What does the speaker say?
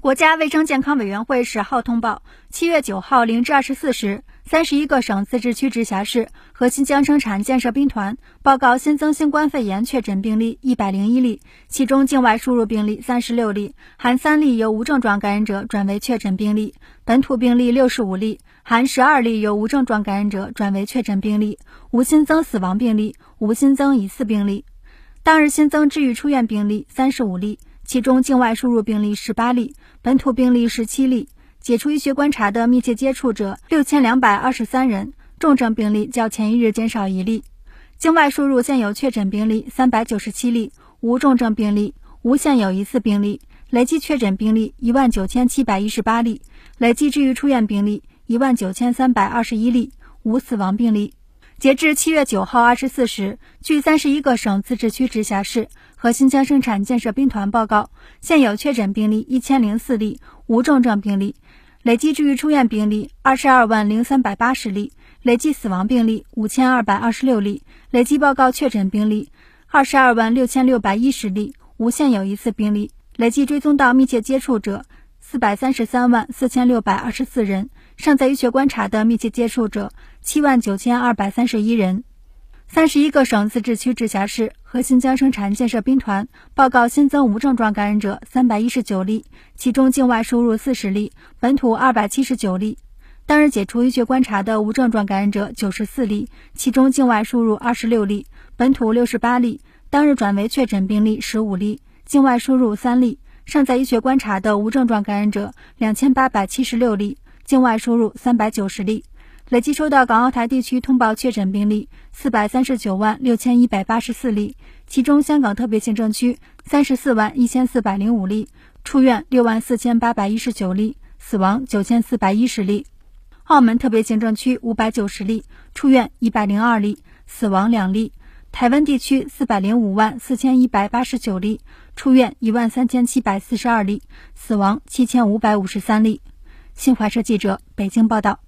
国家卫生健康委员会十号通报，七月九号零至二十四时，三十一个省、自治区、直辖市和新疆生产建设兵团报告新增新冠肺炎确诊病例一百零一例，其中境外输入病例三十六例，含三例由无症状感染者转为确诊病例；本土病例六十五例，含十二例由无症状感染者转为确诊病例，无新增死亡病例，无新增疑似病例。当日新增治愈出院病例三十五例。其中境外输入病例十八例，本土病例十七例，解除医学观察的密切接触者六千两百二十三人，重症病例较前一日减少一例。境外输入现有确诊病例三百九十七例，无重症病例，无现有疑似病例，累计确诊病例一万九千七百一十八例，累计治愈出院病例一万九千三百二十一例，无死亡病例。截至七月九号二十四时，据三十一个省、自治区、直辖市和新疆生产建设兵团报告，现有确诊病例一千零四例，无重症病例，累计治愈出院病例二十二万零三百八十例，累计死亡病例五千二百二十六例，累计报告确诊病例二十二万六千六百一十例，无现有疑似病例，累计追踪到密切接触者四百三十三万四千六百二十四人。尚在医学观察的密切接触者七万九千二百三十一人，三十一个省、自治区、直辖市和新疆生产建设兵团报告新增无症状感染者三百一十九例，其中境外输入四十例，本土二百七十九例。当日解除医学观察的无症状感染者九十四例，其中境外输入二十六例，本土六十八例。当日转为确诊病例十五例，境外输入三例。尚在医学观察的无症状感染者两千八百七十六例。境外输入三百九十例，累计收到港澳台地区通报确诊病例四百三十九万六千一百八十四例，其中香港特别行政区三十四万一千四百零五例，出院六万四千八百一十九例，死亡九千四百一十例；澳门特别行政区五百九十例，出院一百零二例，死亡两例；台湾地区四百零五万四千一百八十九例，出院一万三千七百四十二例，死亡七千五百五十三例。新华社记者北京报道。